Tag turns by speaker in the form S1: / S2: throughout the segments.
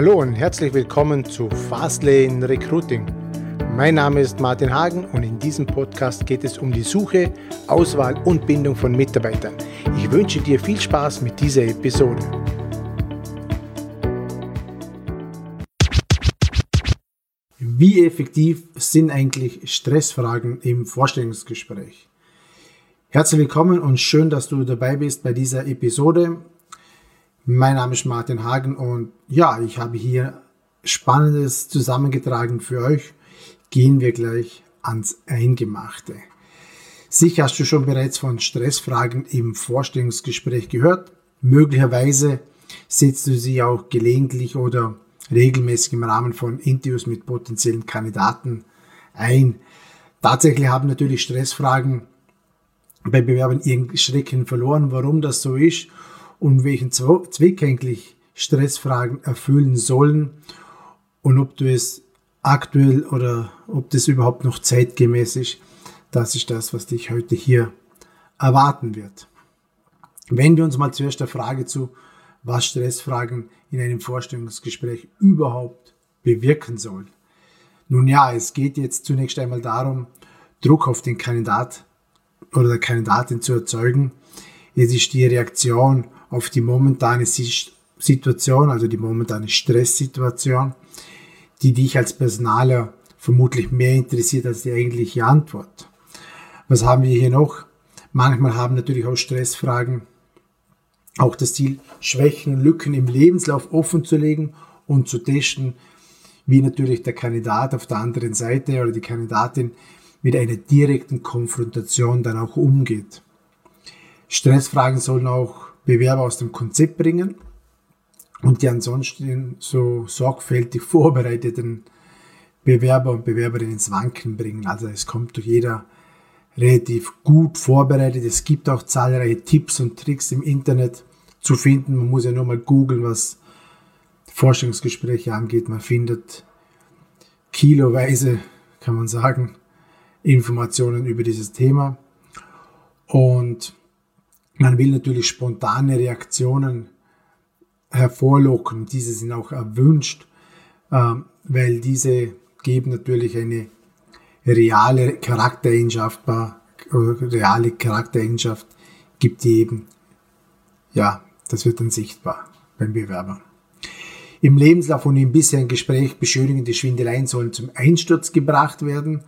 S1: Hallo und herzlich willkommen zu Fastlane Recruiting. Mein Name ist Martin Hagen und in diesem Podcast geht es um die Suche, Auswahl und Bindung von Mitarbeitern. Ich wünsche dir viel Spaß mit dieser Episode. Wie effektiv sind eigentlich Stressfragen im Vorstellungsgespräch? Herzlich willkommen und schön, dass du dabei bist bei dieser Episode. Mein Name ist Martin Hagen und ja, ich habe hier Spannendes zusammengetragen für euch. Gehen wir gleich ans Eingemachte. Sicher hast du schon bereits von Stressfragen im Vorstellungsgespräch gehört. Möglicherweise setzt du sie auch gelegentlich oder regelmäßig im Rahmen von Interviews mit potenziellen Kandidaten ein. Tatsächlich haben natürlich Stressfragen bei Bewerbern ihren Schrecken verloren. Warum das so ist und welchen Zweck eigentlich Stressfragen erfüllen sollen und ob du es aktuell oder ob das überhaupt noch zeitgemäß ist, das ist das, was dich heute hier erwarten wird. Wenden wir uns mal zuerst der Frage zu, was Stressfragen in einem Vorstellungsgespräch überhaupt bewirken sollen. Nun ja, es geht jetzt zunächst einmal darum, Druck auf den Kandidat oder der Kandidatin zu erzeugen. Es ist die Reaktion auf die momentane Situation, also die momentane Stresssituation, die dich als Personaler vermutlich mehr interessiert als die eigentliche Antwort. Was haben wir hier noch? Manchmal haben natürlich auch Stressfragen auch das Ziel, Schwächen und Lücken im Lebenslauf offen zu legen und zu testen, wie natürlich der Kandidat auf der anderen Seite oder die Kandidatin mit einer direkten Konfrontation dann auch umgeht. Stressfragen sollen auch Bewerber aus dem Konzept bringen und die ansonsten so sorgfältig vorbereiteten Bewerber und Bewerberinnen ins Wanken bringen. Also es kommt durch jeder relativ gut vorbereitet. Es gibt auch zahlreiche Tipps und Tricks im Internet zu finden. Man muss ja nur mal googeln, was Forschungsgespräche angeht. Man findet kiloweise, kann man sagen, Informationen über dieses Thema. Und man will natürlich spontane Reaktionen hervorlocken. Diese sind auch erwünscht, ähm, weil diese geben natürlich eine reale Charaktereigenschaft, reale Charaktereigenschaft gibt die eben, ja, das wird dann sichtbar beim Bewerber. Im Lebenslauf und im bisherigen Gespräch beschönigende Schwindeleien sollen zum Einsturz gebracht werden.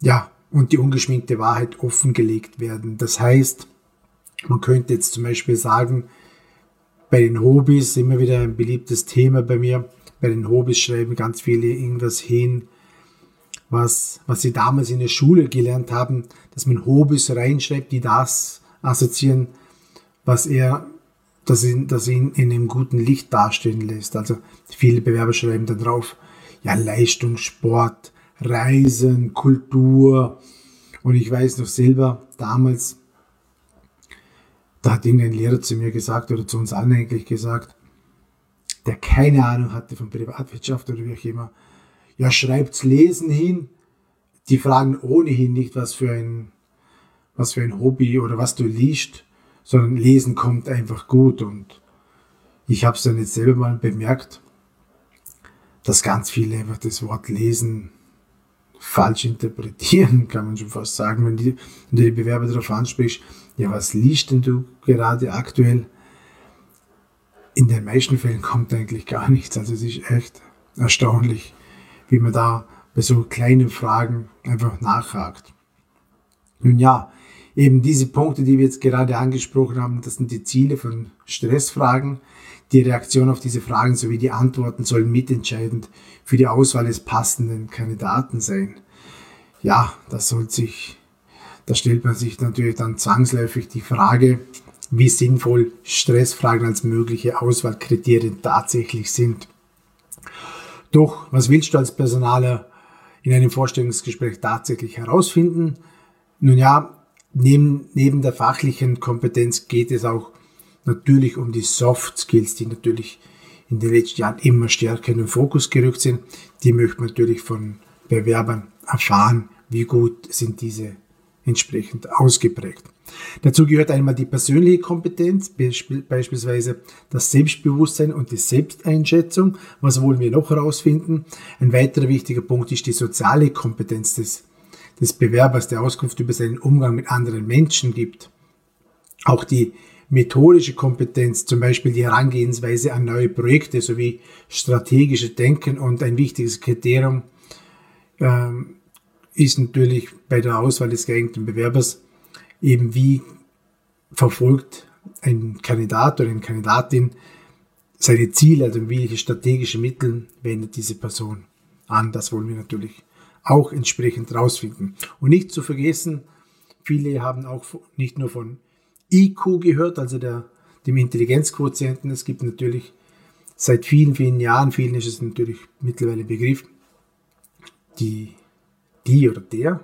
S1: Ja, und die ungeschminkte Wahrheit offengelegt werden. Das heißt, man könnte jetzt zum Beispiel sagen, bei den Hobbys, immer wieder ein beliebtes Thema bei mir, bei den Hobbys schreiben ganz viele irgendwas hin, was, was sie damals in der Schule gelernt haben, dass man Hobbys reinschreibt, die das assoziieren, was er, das ihn, das ihn in einem guten Licht dastehen lässt. Also viele Bewerber schreiben da drauf, ja, Leistung, Sport, Reisen, Kultur. Und ich weiß noch selber, damals da hat irgendein Lehrer zu mir gesagt oder zu uns allen eigentlich gesagt, der keine Ahnung hatte von Privatwirtschaft oder wie auch immer, ja, schreibt's Lesen hin. Die fragen ohnehin nicht, was für ein, was für ein Hobby oder was du liest, sondern Lesen kommt einfach gut. Und ich habe es dann jetzt selber mal bemerkt, dass ganz viele einfach das Wort Lesen falsch interpretieren, kann man schon fast sagen, wenn, die, wenn du die Bewerber darauf ansprichst, ja, was liest denn du gerade aktuell? In den meisten Fällen kommt eigentlich gar nichts. Also es ist echt erstaunlich, wie man da bei so kleinen Fragen einfach nachhakt. Nun ja, eben diese Punkte, die wir jetzt gerade angesprochen haben, das sind die Ziele von Stressfragen. Die Reaktion auf diese Fragen sowie die Antworten sollen mitentscheidend für die Auswahl des passenden Kandidaten sein. Ja, das soll sich da stellt man sich natürlich dann zwangsläufig die Frage, wie sinnvoll Stressfragen als mögliche Auswahlkriterien tatsächlich sind. Doch, was willst du als Personaler in einem Vorstellungsgespräch tatsächlich herausfinden? Nun ja, neben, neben der fachlichen Kompetenz geht es auch natürlich um die Soft Skills, die natürlich in den letzten Jahren immer stärker in den Fokus gerückt sind. Die möchte man natürlich von Bewerbern erfahren, wie gut sind diese entsprechend ausgeprägt. Dazu gehört einmal die persönliche Kompetenz, beispielsweise das Selbstbewusstsein und die Selbsteinschätzung. Was wollen wir noch herausfinden? Ein weiterer wichtiger Punkt ist die soziale Kompetenz des, des Bewerbers, der Auskunft über seinen Umgang mit anderen Menschen gibt. Auch die methodische Kompetenz, zum Beispiel die Herangehensweise an neue Projekte sowie strategische Denken und ein wichtiges Kriterium ähm, ist natürlich bei der Auswahl des geeigneten Bewerbers eben wie verfolgt ein Kandidat oder eine Kandidatin seine Ziele, also welche strategische Mittel wendet diese Person an. Das wollen wir natürlich auch entsprechend rausfinden. Und nicht zu vergessen, viele haben auch nicht nur von IQ gehört, also der, dem Intelligenzquotienten. Es gibt natürlich seit vielen, vielen Jahren, vielen ist es natürlich mittlerweile Begriff, die, die oder der,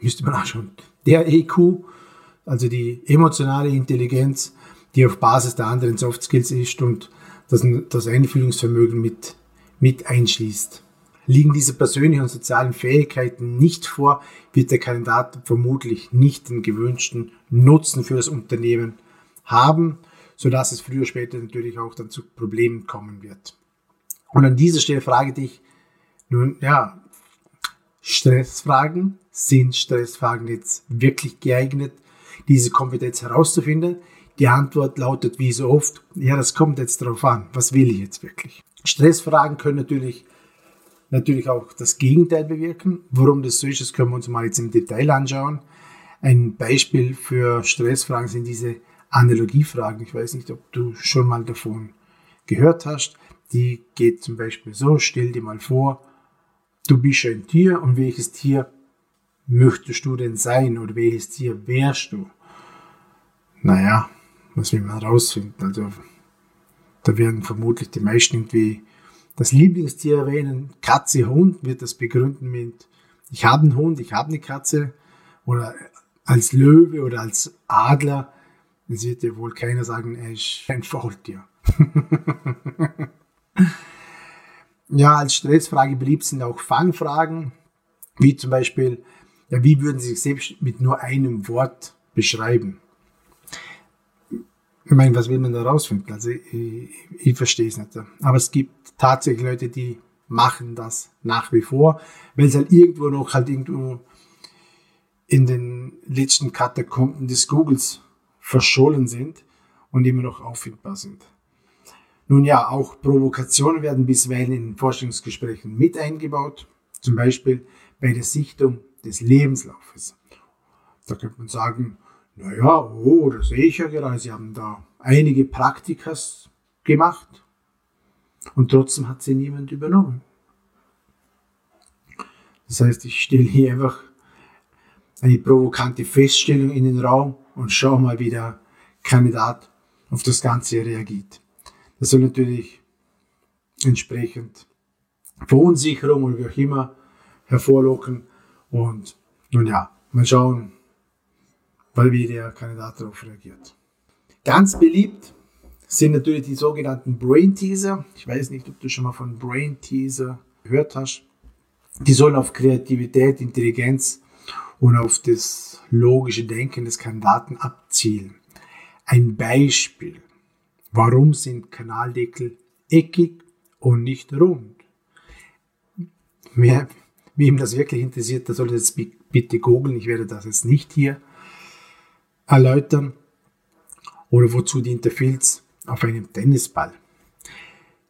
S1: müsste man auch schon, der EQ, also die emotionale Intelligenz, die auf Basis der anderen Soft Skills ist und das, das Einfühlungsvermögen mit, mit einschließt. Liegen diese persönlichen und sozialen Fähigkeiten nicht vor, wird der Kandidat vermutlich nicht den gewünschten Nutzen für das Unternehmen haben, sodass es früher oder später natürlich auch dann zu Problemen kommen wird. Und an dieser Stelle frage dich, nun, ja, Stressfragen, sind Stressfragen jetzt wirklich geeignet, diese Kompetenz herauszufinden? Die Antwort lautet wie so oft, ja, das kommt jetzt darauf an, was will ich jetzt wirklich? Stressfragen können natürlich natürlich auch das Gegenteil bewirken. Warum das so ist, das können wir uns mal jetzt im Detail anschauen. Ein Beispiel für Stressfragen sind diese Analogiefragen. Ich weiß nicht, ob du schon mal davon gehört hast. Die geht zum Beispiel so, stell dir mal vor, du bist ein Tier und welches Tier möchtest du denn sein oder welches Tier wärst du? Naja, was will man herausfinden? Also, da werden vermutlich die meisten irgendwie das Lieblingstier erwähnen, Katze, Hund, wird das begründen mit, ich habe einen Hund, ich habe eine Katze oder als Löwe oder als Adler. Es wird ja wohl keiner sagen, er ist ein Faultier. ja, als Stressfrage beliebt sind auch Fangfragen, wie zum Beispiel, ja, wie würden Sie sich selbst mit nur einem Wort beschreiben? Ich meine, was will man da rausfinden? Also ich, ich verstehe es nicht. Aber es gibt tatsächlich Leute, die machen das nach wie vor, weil es halt irgendwo noch halt irgendwo in den letzten Katakomben des Googles verschollen sind und immer noch auffindbar sind. Nun ja, auch Provokationen werden bisweilen in Forschungsgesprächen mit eingebaut, zum Beispiel bei der Sichtung des Lebenslaufes. Da könnte man sagen, naja, oh, das sehe ich ja gerade, Sie haben da einige Praktikas gemacht und trotzdem hat sie niemand übernommen. Das heißt, ich stelle hier einfach eine provokante Feststellung in den Raum und schaue mal, wie der Kandidat auf das Ganze reagiert. Das soll natürlich entsprechend Verunsicherung oder wie auch immer hervorlocken und nun ja, mal schauen, weil wie der Kandidat darauf reagiert. Ganz beliebt sind natürlich die sogenannten Brain Teaser. Ich weiß nicht, ob du schon mal von Brain Teaser gehört hast. Die sollen auf Kreativität, Intelligenz und auf das logische Denken des Kandidaten abzielen. Ein Beispiel. Warum sind Kanaldeckel eckig und nicht rund? Wer, wem das wirklich interessiert, der soll das bitte googeln. Ich werde das jetzt nicht hier erläutern. Oder wozu dient der Filz auf einem Tennisball?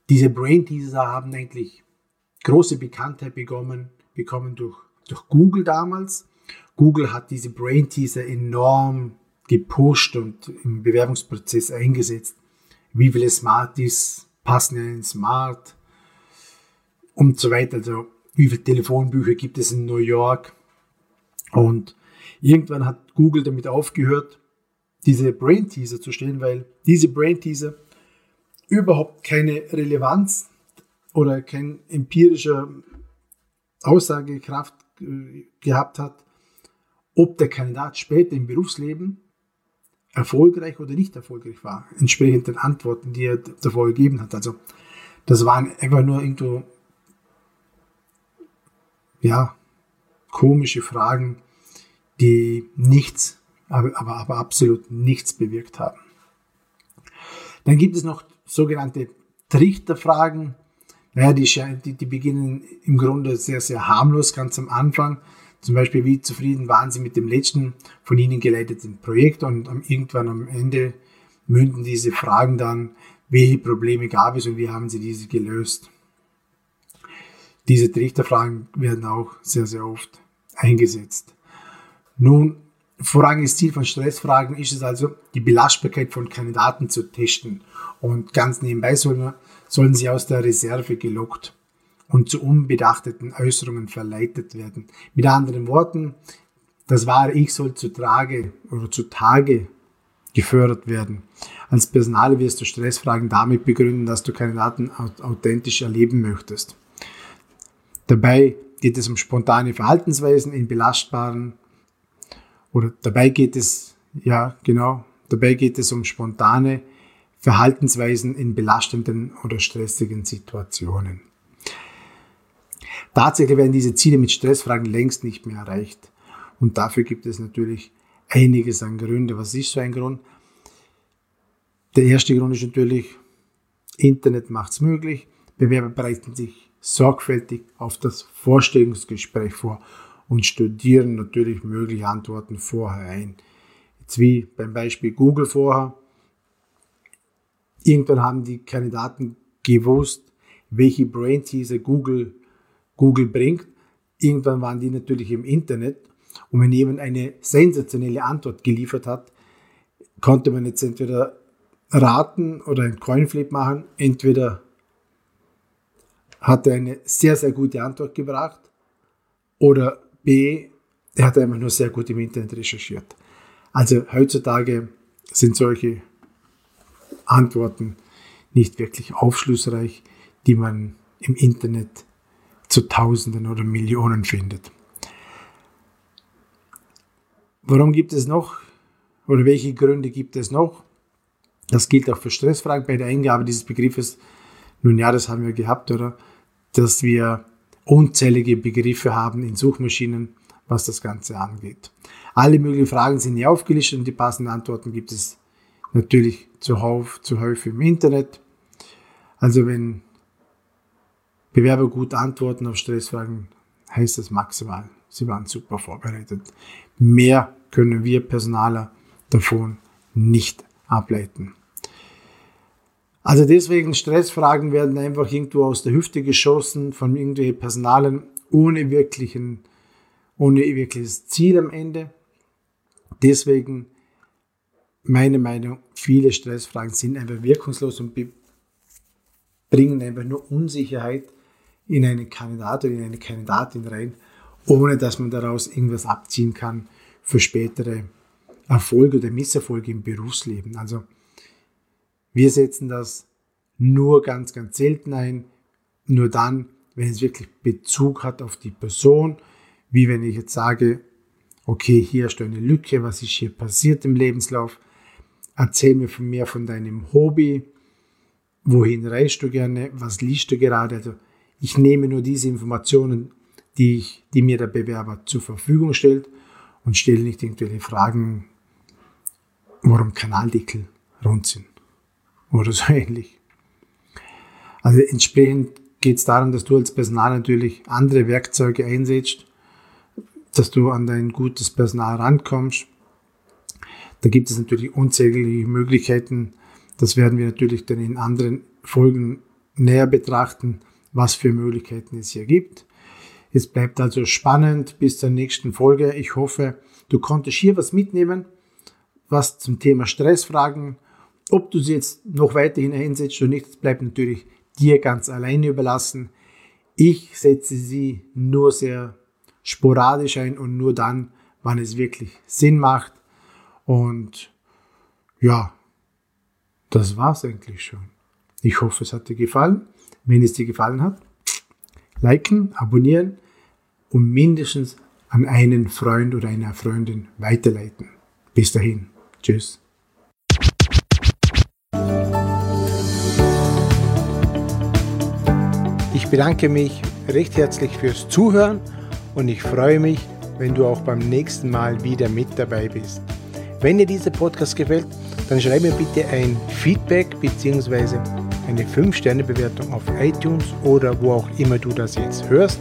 S1: Diese Brain Teaser haben eigentlich große Bekanntheit bekommen, bekommen durch, durch Google damals. Google hat diese Brain Teaser enorm gepusht und im Bewerbungsprozess eingesetzt. Wie viele Smarties passen in einen Smart und so weiter. Also wie viele Telefonbücher gibt es in New York? Und irgendwann hat Google damit aufgehört, diese Brain Teaser zu stellen, weil diese Brain Teaser überhaupt keine Relevanz oder keine empirische Aussagekraft äh, gehabt hat, ob der Kandidat später im Berufsleben erfolgreich oder nicht erfolgreich war, entsprechend den Antworten, die er davor gegeben hat. Also das waren einfach nur irgendwo ja komische Fragen, die nichts, aber, aber, aber absolut nichts bewirkt haben. Dann gibt es noch sogenannte Trichterfragen. Naja, die, die, die beginnen im Grunde sehr, sehr harmlos ganz am Anfang. Zum Beispiel, wie zufrieden waren Sie mit dem letzten von Ihnen geleiteten Projekt und irgendwann am Ende münden diese Fragen dann, welche Probleme gab es und wie haben Sie diese gelöst. Diese Trichterfragen werden auch sehr, sehr oft eingesetzt. Nun, vorrangiges Ziel von Stressfragen ist es also, die Belastbarkeit von Kandidaten zu testen. Und ganz nebenbei sollen, sollen sie aus der Reserve gelockt und zu unbedachteten Äußerungen verleitet werden. Mit anderen Worten, das wahre Ich soll zu Trage oder zu Tage gefördert werden. Als Personal wirst du Stressfragen damit begründen, dass du Kandidaten authentisch erleben möchtest. Dabei geht es um spontane Verhaltensweisen in belastbaren oder dabei geht es, ja genau, dabei geht es um spontane Verhaltensweisen in belastenden oder stressigen Situationen. Tatsächlich werden diese Ziele mit Stressfragen längst nicht mehr erreicht. Und dafür gibt es natürlich einiges an Gründe. Was ist so ein Grund? Der erste Grund ist natürlich, Internet macht es möglich. Bewerber bereiten sich sorgfältig auf das Vorstellungsgespräch vor und studieren natürlich mögliche Antworten vorher ein. Jetzt wie beim Beispiel Google vorher. Irgendwann haben die Kandidaten gewusst, welche Brain Teaser Google Google bringt. Irgendwann waren die natürlich im Internet und wenn jemand eine sensationelle Antwort geliefert hat, konnte man jetzt entweder raten oder einen Coinflip machen. Entweder hat er eine sehr, sehr gute Antwort gebracht oder B, er hat einfach nur sehr gut im Internet recherchiert. Also heutzutage sind solche Antworten nicht wirklich aufschlussreich, die man im Internet zu Tausenden oder Millionen findet. Warum gibt es noch oder welche Gründe gibt es noch? Das gilt auch für Stressfragen bei der Eingabe dieses Begriffes. Nun ja, das haben wir gehabt, oder? Dass wir unzählige Begriffe haben in Suchmaschinen, was das Ganze angeht. Alle möglichen Fragen sind hier aufgelistet und die passenden Antworten gibt es natürlich zuhauf, zuhauf im Internet. Also wenn Bewerber gut antworten auf Stressfragen, heißt das maximal, sie waren super vorbereitet. Mehr können wir Personaler davon nicht ableiten. Also deswegen Stressfragen werden einfach irgendwo aus der Hüfte geschossen von irgendwelchen Personalen ohne wirklichen, ohne wirkliches Ziel am Ende. Deswegen meine Meinung, viele Stressfragen sind einfach wirkungslos und bringen einfach nur Unsicherheit in einen Kandidat oder in eine Kandidatin rein, ohne dass man daraus irgendwas abziehen kann für spätere Erfolge oder Misserfolge im Berufsleben. Also wir setzen das nur ganz, ganz selten ein, nur dann, wenn es wirklich Bezug hat auf die Person, wie wenn ich jetzt sage, okay, hier ist eine Lücke, was ist hier passiert im Lebenslauf, erzähl mir von mehr von deinem Hobby, wohin reist du gerne, was liest du gerade, also ich nehme nur diese Informationen, die, ich, die mir der Bewerber zur Verfügung stellt und stelle nicht irgendwelche Fragen, warum Kanaldeckel rund sind oder so ähnlich. Also entsprechend geht es darum, dass du als Personal natürlich andere Werkzeuge einsetzt, dass du an dein gutes Personal rankommst. Da gibt es natürlich unzählige Möglichkeiten. Das werden wir natürlich dann in anderen Folgen näher betrachten was für Möglichkeiten es hier gibt. Es bleibt also spannend bis zur nächsten Folge. Ich hoffe, du konntest hier was mitnehmen, was zum Thema Stressfragen. Ob du sie jetzt noch weiterhin einsetzt oder nicht, das bleibt natürlich dir ganz alleine überlassen. Ich setze sie nur sehr sporadisch ein und nur dann, wann es wirklich Sinn macht. Und ja, das war's eigentlich schon. Ich hoffe, es hat dir gefallen. Wenn es dir gefallen hat, liken, abonnieren und mindestens an einen Freund oder einer Freundin weiterleiten. Bis dahin. Tschüss. Ich bedanke mich recht herzlich fürs Zuhören und ich freue mich,
S2: wenn du auch beim nächsten Mal wieder mit dabei bist. Wenn dir dieser Podcast gefällt, dann schreib mir bitte ein Feedback bzw. eine 5-Sterne-Bewertung auf iTunes oder wo auch immer du das jetzt hörst.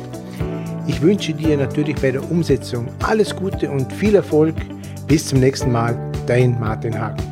S2: Ich wünsche dir natürlich bei der Umsetzung alles Gute und viel Erfolg. Bis zum nächsten Mal, dein Martin Hagen.